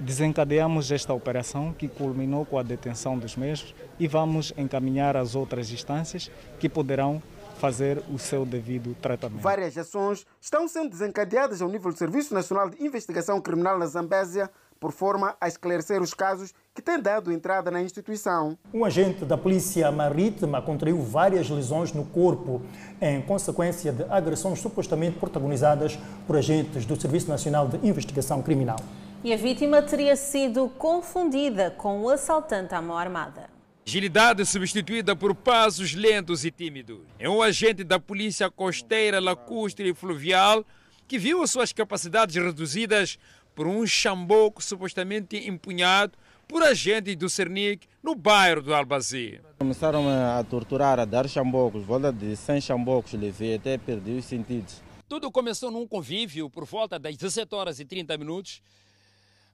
desencadeamos esta operação que culminou com a detenção dos mesmos e vamos encaminhar as outras instâncias que poderão fazer o seu devido tratamento. Várias ações estão sendo desencadeadas ao nível do Serviço Nacional de Investigação Criminal na Zambésia, por forma a esclarecer os casos que têm dado entrada na instituição. Um agente da Polícia Marítima contraiu várias lesões no corpo em consequência de agressões supostamente protagonizadas por agentes do Serviço Nacional de Investigação Criminal e a vítima teria sido confundida com o assaltante à mão armada. Agilidade substituída por passos lentos e tímidos. É um agente da Polícia Costeira, Lacustre e Fluvial que viu as suas capacidades reduzidas por um chamboco supostamente empunhado por agentes do Cernic no bairro do Albazir. Começaram a torturar, a dar chambocos, volta de 100 chambocos levei até perdi os sentidos. Tudo começou num convívio por volta das 17 horas e 30 minutos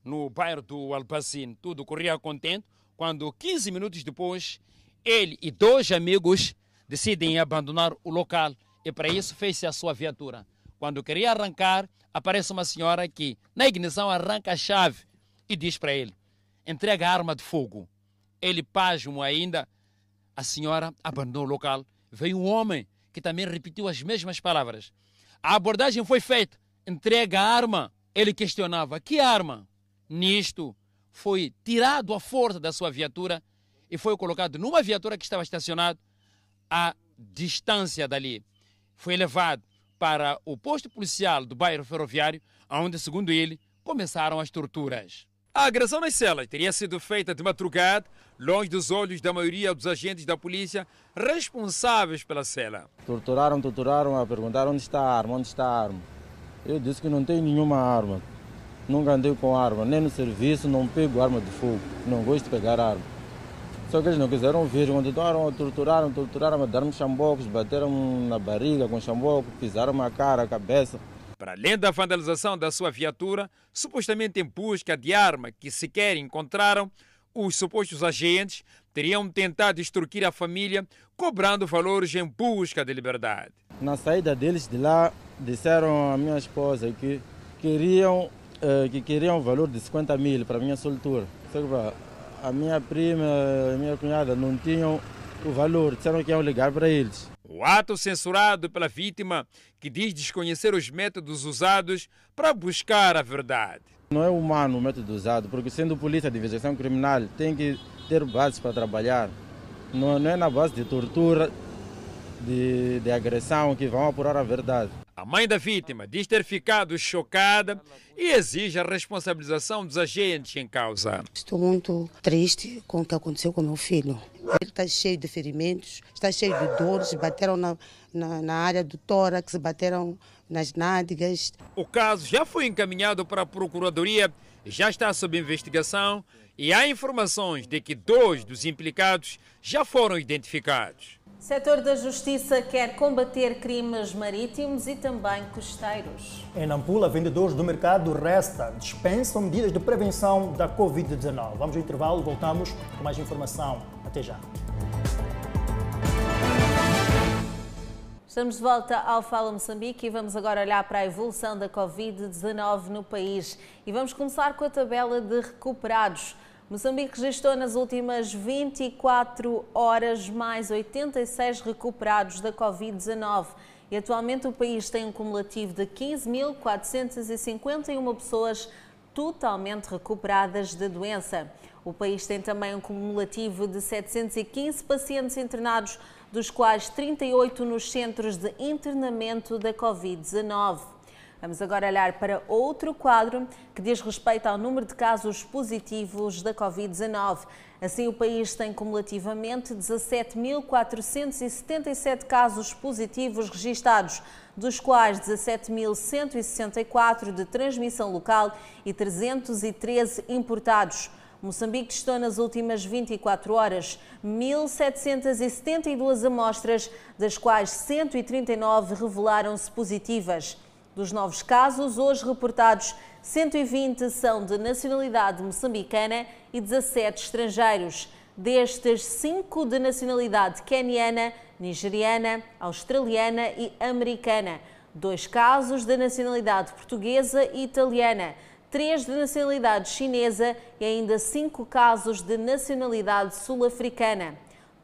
no bairro do Alpacin. Tudo corria contente quando, 15 minutos depois, ele e dois amigos decidem abandonar o local e para isso fez-se a sua viatura. Quando queria arrancar, aparece uma senhora que, na ignição, arranca a chave e diz para ele: entrega a arma de fogo. Ele, pasmo ainda, a senhora abandonou o local. Veio um homem que também repetiu as mesmas palavras. A abordagem foi feita: entrega a arma. Ele questionava: que arma? Nisto, foi tirado à força da sua viatura e foi colocado numa viatura que estava estacionada à distância dali. Foi levado para o posto policial do bairro ferroviário, onde, segundo ele, começaram as torturas. A agressão nas celas teria sido feita de madrugada longe dos olhos da maioria dos agentes da polícia responsáveis pela cela. Torturaram, torturaram a perguntar onde está a arma, onde está a arma. Eu disse que não tenho nenhuma arma. Nunca andei com arma, nem no serviço, não pego arma de fogo. Não gosto de pegar arma. Só que eles não quiseram vir, continuaram a torturaram, torturaram, a dar-me chambocos, bateram na barriga com chamboco, pisaram a cara, a cabeça. Para além da vandalização da sua viatura, supostamente em busca de arma que sequer encontraram, os supostos agentes teriam tentado extorquir a família, cobrando valores em busca de liberdade. Na saída deles de lá, disseram à minha esposa que queriam, eh, que queriam o valor de 50 mil para a minha soltura. Só que a minha prima e a minha cunhada não tinham o valor, disseram que iam ligar para eles. O ato censurado pela vítima, que diz desconhecer os métodos usados para buscar a verdade. Não é humano o método usado, porque sendo polícia de investigação criminal tem que ter bases para trabalhar. Não, não é na base de tortura, de, de agressão que vão apurar a verdade. A mãe da vítima diz ter ficado chocada e exige a responsabilização dos agentes em causa. Estou muito triste com o que aconteceu com meu filho. Ele está cheio de ferimentos, está cheio de dores, bateram na, na, na área do tórax, bateram nas nádegas. O caso já foi encaminhado para a Procuradoria já está sob investigação e há informações de que dois dos implicados já foram identificados. O setor da Justiça quer combater crimes marítimos e também costeiros. Em Nampula, vendedores do mercado Resta dispensam medidas de prevenção da Covid-19. Vamos ao intervalo, voltamos com mais informação. Até já. Estamos de volta ao Fala Moçambique e vamos agora olhar para a evolução da Covid-19 no país. E vamos começar com a tabela de recuperados. Moçambique registrou nas últimas 24 horas mais 86 recuperados da Covid-19 e atualmente o país tem um cumulativo de 15.451 pessoas totalmente recuperadas da doença. O país tem também um cumulativo de 715 pacientes internados, dos quais 38 nos centros de internamento da Covid-19. Vamos agora olhar para outro quadro que diz respeito ao número de casos positivos da Covid-19. Assim, o país tem cumulativamente 17.477 casos positivos registados, dos quais 17.164 de transmissão local e 313 importados. Moçambique testou nas últimas 24 horas 1.772 amostras, das quais 139 revelaram-se positivas. Dos novos casos, hoje reportados, 120 são de nacionalidade moçambicana e 17 estrangeiros. Destes, 5 de nacionalidade queniana, nigeriana, australiana e americana. Dois casos de nacionalidade portuguesa e italiana. Três de nacionalidade chinesa e ainda cinco casos de nacionalidade sul-africana.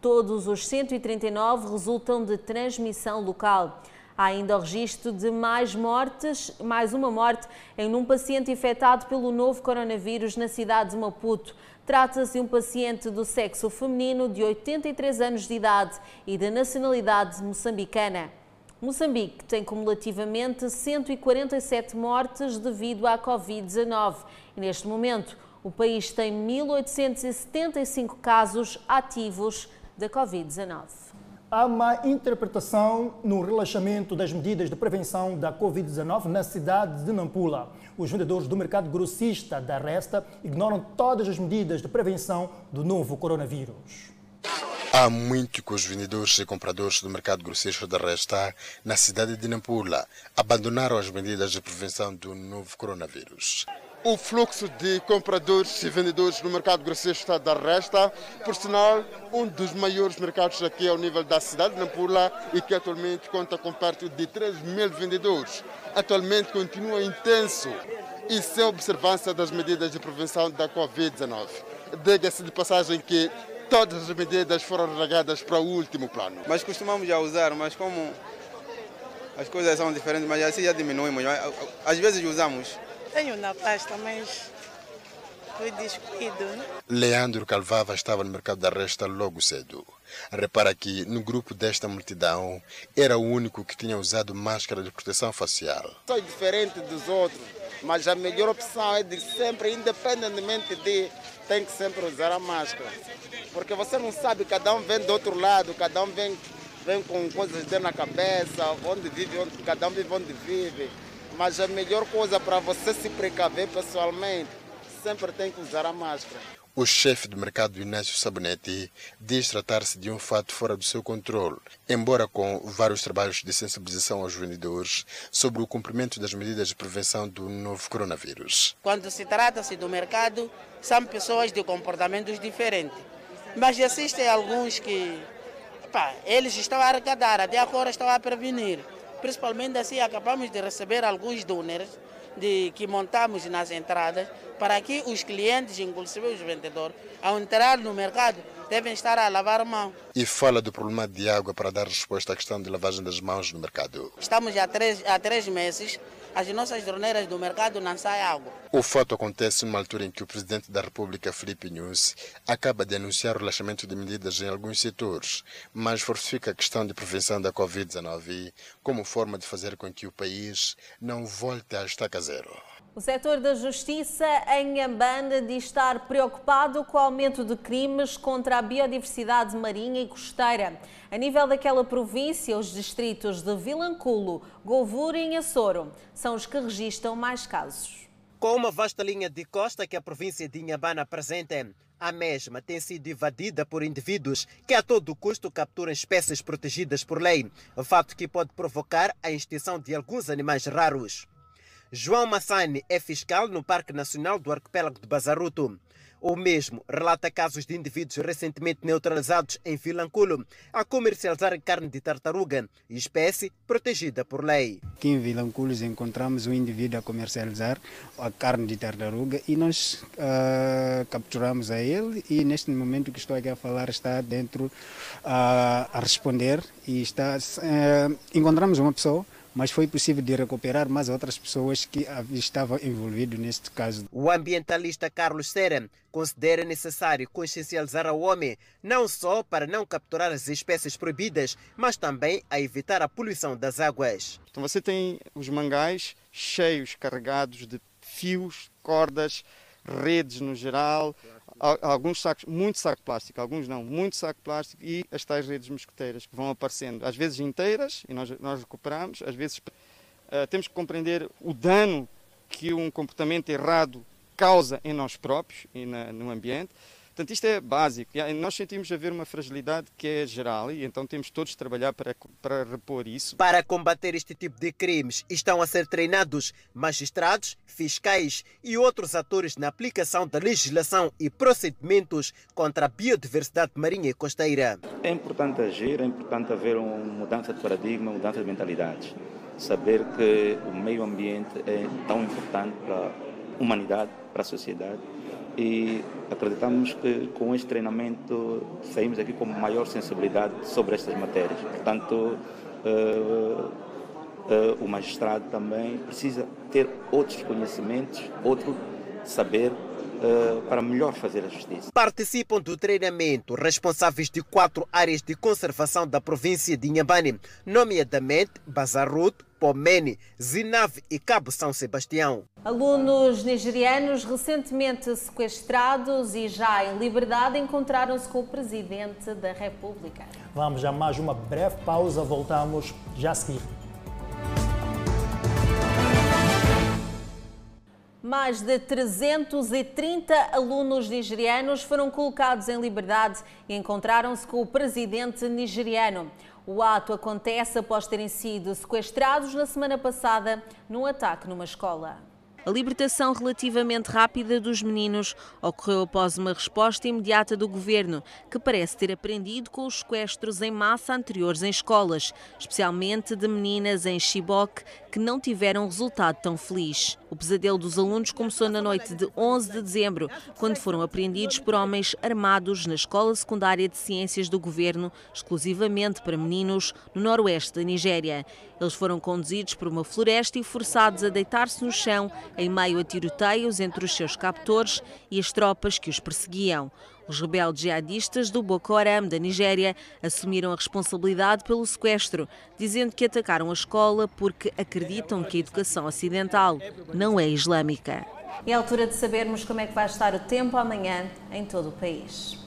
Todos os 139 resultam de transmissão local. Há ainda o registro de mais mortes, mais uma morte em um paciente infectado pelo novo coronavírus na cidade de Maputo. Trata-se de um paciente do sexo feminino de 83 anos de idade e de nacionalidade moçambicana. Moçambique tem cumulativamente 147 mortes devido à Covid-19 e neste momento o país tem 1.875 casos ativos da Covid-19 há má interpretação no relaxamento das medidas de prevenção da Covid-19 na cidade de Nampula. Os vendedores do mercado grossista da Resta ignoram todas as medidas de prevenção do novo coronavírus. Há muito que os vendedores e compradores do mercado grossista da Resta na cidade de Nampula abandonaram as medidas de prevenção do novo coronavírus. O fluxo de compradores e vendedores no mercado grossista da Resta, por sinal, um dos maiores mercados aqui ao nível da cidade de Nampula e que atualmente conta com perto de 3 mil vendedores. Atualmente continua intenso e sem observância das medidas de prevenção da Covid-19. Diga-se de passagem que todas as medidas foram relegadas para o último plano. Mas costumamos já usar, mas como as coisas são diferentes, mas assim já diminuímos. Às vezes usamos. Tenho na pasta, mas foi descuido. Leandro Calvava estava no mercado da Resta logo cedo. Repara que no grupo desta multidão era o único que tinha usado máscara de proteção facial. Sou diferente dos outros. Mas a melhor opção é de sempre, independentemente de, tem que sempre usar a máscara. Porque você não sabe, cada um vem do outro lado, cada um vem, vem com coisas dentro na cabeça, onde vive, onde, cada um vive onde vive. Mas a melhor coisa para você se precaver pessoalmente, sempre tem que usar a máscara. O chefe do mercado Inácio Sabonete diz tratar-se de um fato fora do seu controle, embora com vários trabalhos de sensibilização aos vendedores sobre o cumprimento das medidas de prevenção do novo coronavírus. Quando se trata-se do mercado, são pessoas de comportamentos diferentes. Mas existem alguns que pá, eles estão a arrecadar, até agora estão a prevenir. Principalmente assim, acabamos de receber alguns donors de, que montamos nas entradas para que os clientes, inclusive os vendedores, ao entrar no mercado, devem estar a lavar a mão. E fala do problema de água para dar resposta à questão de lavagem das mãos no mercado. Estamos há três, há três meses, as nossas torneiras do mercado não saem água. O fato acontece numa altura em que o presidente da República, Felipe Nunes, acaba de anunciar o relaxamento de medidas em alguns setores, mas fortifica a questão de prevenção da Covid-19 como forma de fazer com que o país não volte à estaca zero. O setor da justiça em Ambana diz estar preocupado com o aumento de crimes contra a biodiversidade marinha e costeira. A nível daquela província, os distritos de Vilanculo, Govura e Açoro são os que registram mais casos. Com uma vasta linha de costa que a província de Inhambana apresenta, a mesma tem sido invadida por indivíduos que a todo custo capturam espécies protegidas por lei, fato que pode provocar a extinção de alguns animais raros. João Massani é fiscal no Parque Nacional do Arquipélago de Bazaruto. O mesmo relata casos de indivíduos recentemente neutralizados em Vilanculo a comercializar carne de tartaruga, espécie protegida por lei. Aqui em Vilanculo encontramos um indivíduo a comercializar a carne de tartaruga e nós uh, capturamos a ele e neste momento que estou aqui a falar está dentro uh, a responder e está uh, encontramos uma pessoa mas foi possível de recuperar mais outras pessoas que estavam envolvidas neste caso. O ambientalista Carlos Seren considera necessário consciencializar o homem não só para não capturar as espécies proibidas, mas também a evitar a poluição das águas. Então você tem os mangais cheios, carregados de fios, cordas, redes no geral, alguns sacos, muito saco plástico, alguns não, muito saco plástico e as tais redes mosqueteiras que vão aparecendo, às vezes inteiras, e nós, nós recuperamos, às vezes uh, temos que compreender o dano que um comportamento errado causa em nós próprios e na, no ambiente. Portanto, isto é básico. Nós sentimos haver uma fragilidade que é geral e então temos todos de trabalhar para, para repor isso. Para combater este tipo de crimes, estão a ser treinados magistrados, fiscais e outros atores na aplicação da legislação e procedimentos contra a biodiversidade marinha e costeira. É importante agir, é importante haver uma mudança de paradigma, mudança de mentalidades. Saber que o meio ambiente é tão importante para a humanidade, para a sociedade e acreditamos que com este treinamento saímos aqui com maior sensibilidade sobre estas matérias. Portanto, uh, uh, o magistrado também precisa ter outros conhecimentos, outro saber Uh, para melhor fazer a justiça. Participam do treinamento responsáveis de quatro áreas de conservação da província de Inhambane, nomeadamente Bazarut, Pomene, Zinave e Cabo São Sebastião. Alunos nigerianos recentemente sequestrados e já em liberdade encontraram-se com o Presidente da República. Vamos a mais uma breve pausa, voltamos já a seguir. Mais de 330 alunos nigerianos foram colocados em liberdade e encontraram-se com o presidente nigeriano. O ato acontece após terem sido sequestrados na semana passada num ataque numa escola. A libertação relativamente rápida dos meninos ocorreu após uma resposta imediata do governo, que parece ter aprendido com os sequestros em massa anteriores em escolas, especialmente de meninas em Chibok, que não tiveram resultado tão feliz. O pesadelo dos alunos começou na noite de 11 de dezembro, quando foram apreendidos por homens armados na Escola Secundária de Ciências do Governo, exclusivamente para meninos, no noroeste da Nigéria. Eles foram conduzidos por uma floresta e forçados a deitar-se no chão em meio a tiroteios entre os seus captores e as tropas que os perseguiam. Os rebeldes jihadistas do Boko Haram da Nigéria assumiram a responsabilidade pelo sequestro, dizendo que atacaram a escola porque acreditam que a educação ocidental não é islâmica. É a altura de sabermos como é que vai estar o tempo amanhã em todo o país.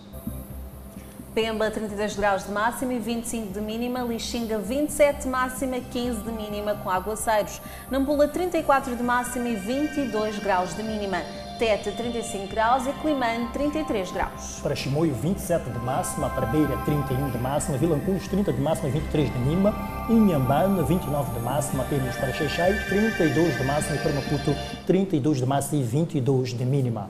Pemba 32 graus de máxima e 25 de mínima, Lixinga 27 de máxima, 15 de mínima com aguaceiros, Nampula 34 de máxima e 22 graus de mínima. Tete 35 graus e Climane 33 graus. Para Chimoio 27 de máxima, para Beira 31 de máxima, Vilanculos 30 de máxima e 23 de mínima, Inhambane 29 de máxima, apenas para Xeixai 32 de máxima e para Maputo 32 de máxima e 22 de mínima.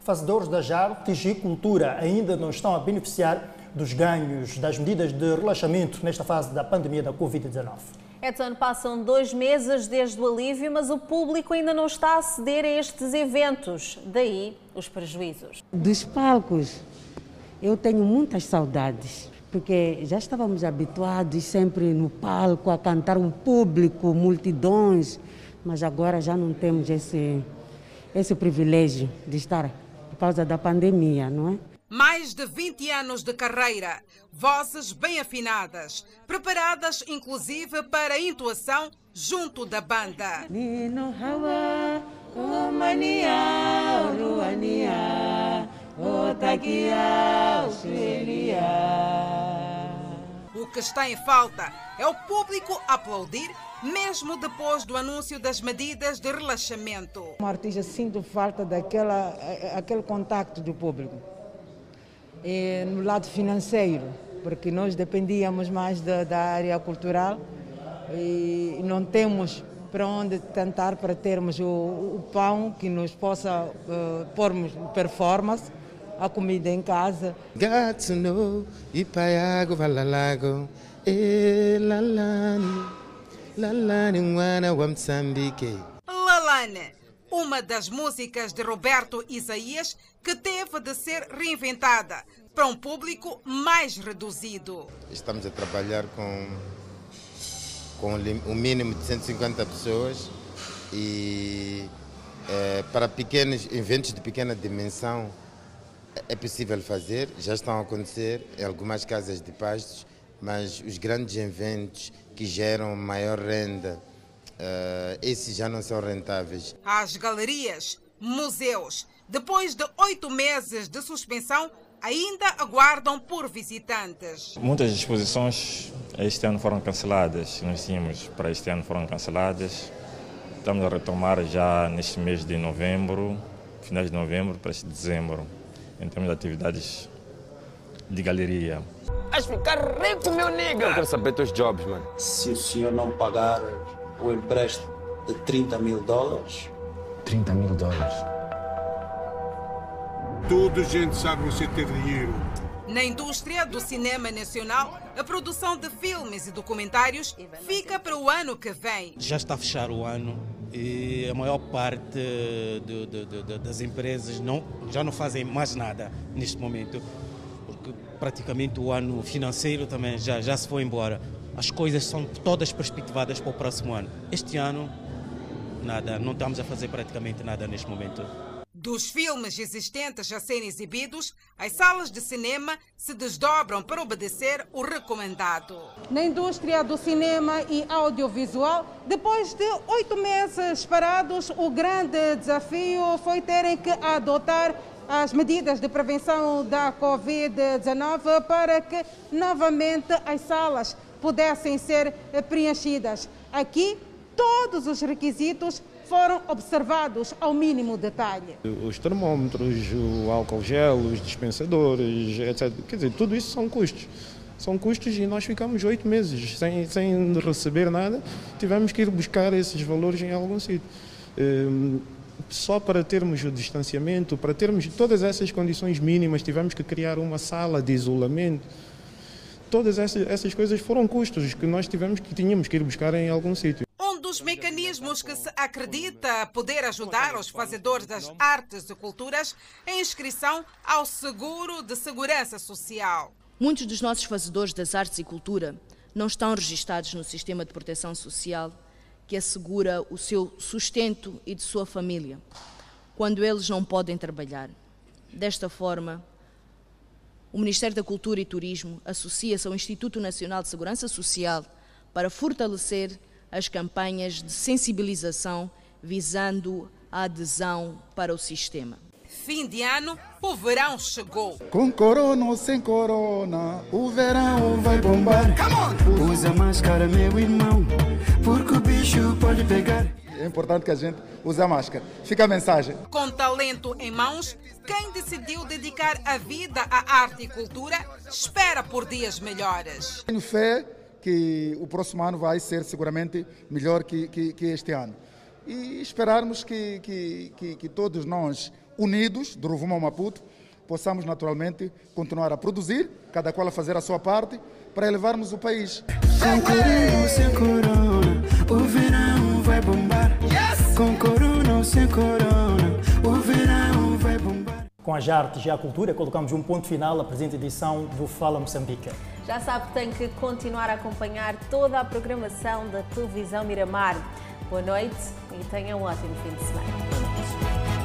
Fazedores das artes e cultura ainda não estão a beneficiar dos ganhos das medidas de relaxamento nesta fase da pandemia da Covid-19. Edson, passam dois meses desde o alívio, mas o público ainda não está a ceder a estes eventos. Daí os prejuízos. Dos palcos, eu tenho muitas saudades, porque já estávamos habituados sempre no palco a cantar um público, multidões, mas agora já não temos esse, esse privilégio de estar por causa da pandemia, não é? Mais de 20 anos de carreira, vozes bem afinadas, preparadas inclusive para a intuação junto da banda. O que está em falta é o público aplaudir, mesmo depois do anúncio das medidas de relaxamento. Um artista sinto falta daquela aquele contacto do público. E no lado financeiro, porque nós dependíamos mais da, da área cultural e não temos para onde tentar para termos o, o pão que nos possa uh, pormos performance, a comida em casa. Got to know, Ipaiago, Valalago, Lalane, Lalane, Wana, Wamsambike. Lalane, uma das músicas de Roberto Isaías que teve de ser reinventada para um público mais reduzido. Estamos a trabalhar com, com o mínimo de 150 pessoas e é, para pequenos eventos de pequena dimensão é possível fazer, já estão a acontecer em algumas casas de pastos, mas os grandes eventos que geram maior renda, esses já não são rentáveis. As galerias, museus, depois de oito meses de suspensão, ainda aguardam por visitantes. Muitas exposições este ano foram canceladas, nós tínhamos para este ano foram canceladas. Estamos a retomar já neste mês de novembro, finais de novembro para este dezembro, em termos de atividades de galeria. Vais ficar rico, meu nigga! Eu quero saber teus jobs, mano. Se o senhor não pagar o empréstimo de 30 mil dólares. 30 mil dólares. Toda gente sabe você ter dinheiro. Na indústria do cinema nacional, a produção de filmes e documentários fica para o ano que vem. Já está a fechar o ano e a maior parte de, de, de, das empresas não, já não fazem mais nada neste momento, porque praticamente o ano financeiro também já, já se foi embora. As coisas são todas perspectivadas para o próximo ano. Este ano, nada, não estamos a fazer praticamente nada neste momento. Dos filmes existentes a serem exibidos, as salas de cinema se desdobram para obedecer o recomendado. Na indústria do cinema e audiovisual, depois de oito meses parados, o grande desafio foi terem que adotar as medidas de prevenção da Covid-19 para que novamente as salas pudessem ser preenchidas. Aqui, todos os requisitos foram observados ao mínimo detalhe. Os termômetros, o álcool gel, os dispensadores, etc. Quer dizer, tudo isso são custos. São custos e nós ficamos oito meses sem, sem receber nada. Tivemos que ir buscar esses valores em algum sítio. Hum, só para termos o distanciamento, para termos todas essas condições mínimas, tivemos que criar uma sala de isolamento. Todas essas, essas coisas foram custos que nós tivemos que tínhamos que ir buscar em algum sítio. Um dos mecanismos que se acredita poder ajudar os fazedores das artes e culturas é a inscrição ao seguro de segurança social. Muitos dos nossos fazedores das artes e cultura não estão registados no sistema de proteção social que assegura o seu sustento e de sua família. quando eles não podem trabalhar. Desta forma, o Ministério da Cultura e Turismo associa-se ao Instituto Nacional de Segurança Social para fortalecer as campanhas de sensibilização visando a adesão para o sistema. Fim de ano, o verão chegou. Com corona ou sem corona, o verão vai bombar. Usa máscara, meu irmão, porque o bicho pode pegar. É importante que a gente use a máscara. Fica a mensagem. Com talento em mãos, quem decidiu dedicar a vida à arte e cultura espera por dias melhores. Tenho fé que o próximo ano vai ser seguramente melhor que, que, que este ano. E esperarmos que, que, que todos nós unidos, do Rovuma ao Maputo, possamos naturalmente continuar a produzir, cada qual a fazer a sua parte, para elevarmos o país. Sem corona, o verão vai bombar. Com corona ou sem corona, o verão vai bombar. Com as artes e a cultura, colocamos um ponto final à presente edição do Fala Moçambique. Já sabe que tem que continuar a acompanhar toda a programação da televisão Miramar. Boa noite e tenha um ótimo fim de semana.